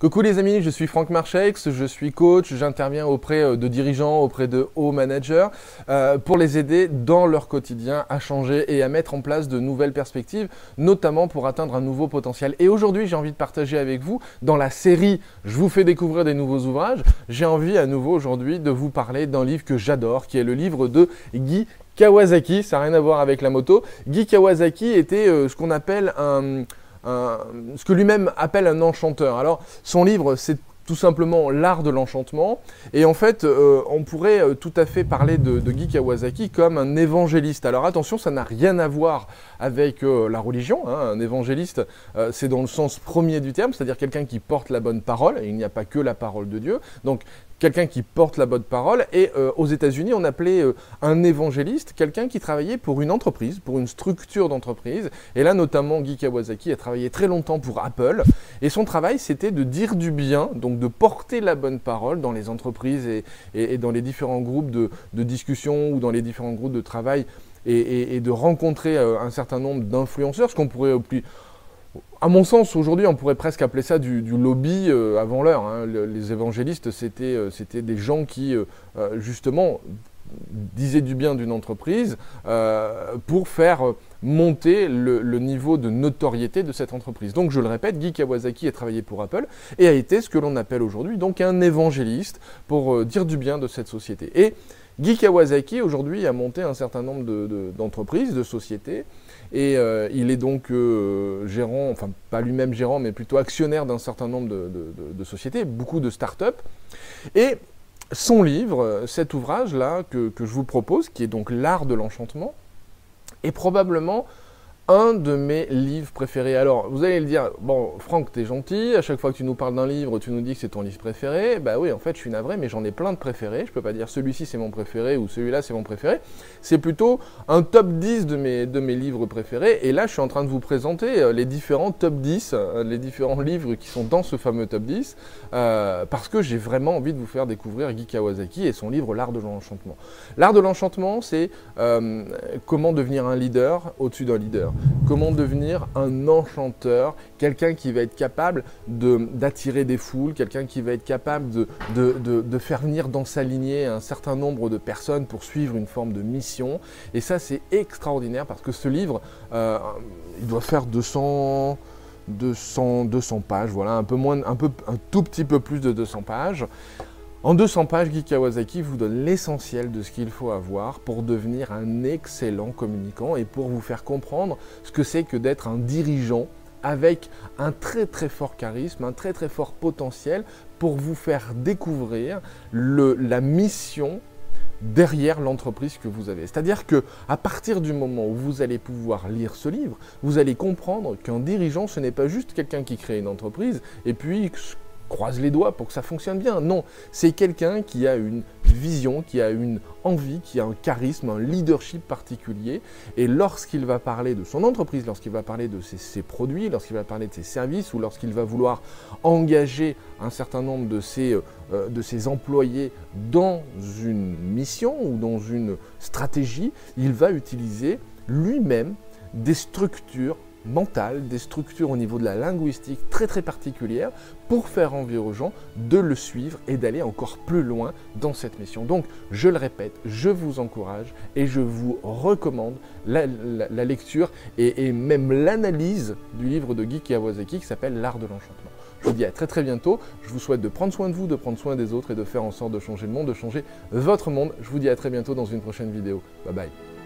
Coucou les amis, je suis Franck Marchex, je suis coach, j'interviens auprès euh, de dirigeants, auprès de hauts managers euh, pour les aider dans leur quotidien à changer et à mettre en place de nouvelles perspectives, notamment pour atteindre un nouveau potentiel. Et aujourd'hui, j'ai envie de partager avec vous dans la série Je vous fais découvrir des nouveaux ouvrages, j'ai envie à nouveau aujourd'hui de vous parler d'un livre que j'adore, qui est le livre de Guy Kawasaki, ça n'a rien à voir avec la moto. Guy Kawasaki était euh, ce qu'on appelle un ce que lui-même appelle un enchanteur. Alors, son livre, c'est tout simplement l'art de l'enchantement. Et en fait, euh, on pourrait euh, tout à fait parler de, Guy Kawasaki comme un évangéliste. Alors attention, ça n'a rien à voir avec euh, la religion. Hein. Un évangéliste, c'est dans le sens premier du terme, c'est-à-dire quelqu'un qui porte la bonne parole. Il n'y a pas que la parole de Dieu. Donc quelqu'un qui porte la bonne parole. Et euh, aux États-Unis, on appelait euh, un évangéliste quelqu'un qui travaillait pour une entreprise, pour une structure d'entreprise. Et là, notamment, Guy Kawasaki a travaillé très longtemps pour Apple. Et son travail, c'était de dire du bien, donc de porter la bonne parole dans les entreprises et, dans les différents groupes de, discussion ou dans les différents groupes de travail et, de rencontrer euh, un certain nombre d'influenceurs, ce qu'on pourrait à mon sens, aujourd'hui, on pourrait presque appeler ça du, lobby euh, avant l'heure. Hein. les évangélistes, c'était euh, des gens qui, euh, justement, disaient du bien d'une entreprise pour faire monter le, niveau de notoriété de cette entreprise. Donc, je le répète, Guy Kawasaki a travaillé pour Apple et a été ce que l'on appelle aujourd'hui donc un évangéliste pour dire du bien de cette société. Et Guy Kawasaki, aujourd'hui, a monté un certain nombre d'entreprises, de, sociétés, et euh, il est donc euh, gérant, enfin pas lui-même gérant, mais plutôt actionnaire d'un certain nombre de, sociétés, beaucoup de start-up. Et son livre, cet ouvrage-là que, que je vous propose, qui est donc L'art de l'enchantement, est probablement un de mes livres préférés. Alors, vous allez le dire, bon, Franck, t'es gentil, à chaque fois que tu nous parles d'un livre, tu nous dis que c'est ton livre préféré. Bah oui, en fait, je suis navré, mais j'en ai plein de préférés. Je peux pas dire celui-ci c'est mon préféré ou celui-là c'est mon préféré. C'est plutôt un top 10 de mes, de mes livres préférés. Et là, je suis en train de vous présenter euh, les différents top 10, euh, les différents livres qui sont dans ce fameux top 10, euh, parce que j'ai vraiment envie de vous faire découvrir Guy Kawasaki et son livre L'art de l'enchantement. L'art de l'enchantement, c'est comment devenir un leader au-dessus d'un leader comment devenir un enchanteur, quelqu'un qui va être capable d'attirer des foules, quelqu'un qui va être capable de, faire venir dans sa lignée un certain nombre de personnes pour suivre une forme de mission. Et ça, c'est extraordinaire parce que ce livre, euh, il doit faire 200... 200, 200 pages, voilà, un peu moins, un, peu, un tout petit peu plus de 200 pages. En 200 pages, Guy Kawasaki vous donne l'essentiel de ce qu'il faut avoir pour devenir un excellent communicant et pour vous faire comprendre ce que c'est que d'être un dirigeant avec un très très fort charisme, un très très fort potentiel pour vous faire découvrir la mission derrière l'entreprise que vous avez. C'est-à-dire que à partir du moment où vous allez pouvoir lire ce livre, vous allez comprendre qu'un dirigeant ce n'est pas juste quelqu'un qui crée une entreprise et puis croise les doigts pour que ça fonctionne bien. Non, c'est quelqu'un qui a une vision, qui a une envie, qui a un charisme, un leadership particulier. Et lorsqu'il va parler de son entreprise, lorsqu'il va parler de ses, produits, lorsqu'il va parler de ses services ou lorsqu'il va vouloir engager un certain nombre de ses, euh, de ses employés dans une mission ou dans une stratégie, il va utiliser lui-même des structures mentales, des structures au niveau de la linguistique très très particulières pour faire envie aux gens de le suivre et d'aller encore plus loin dans cette mission. Donc, je le répète, je vous encourage et je vous recommande la, lecture et, même l'analyse du livre de Guy Kawasaki qui s'appelle L'art de l'enchantement. Je vous dis à très très bientôt. Je vous souhaite de prendre soin de vous, de prendre soin des autres et de faire en sorte de changer le monde, de changer votre monde. Je vous dis à très bientôt dans une prochaine vidéo. Bye bye.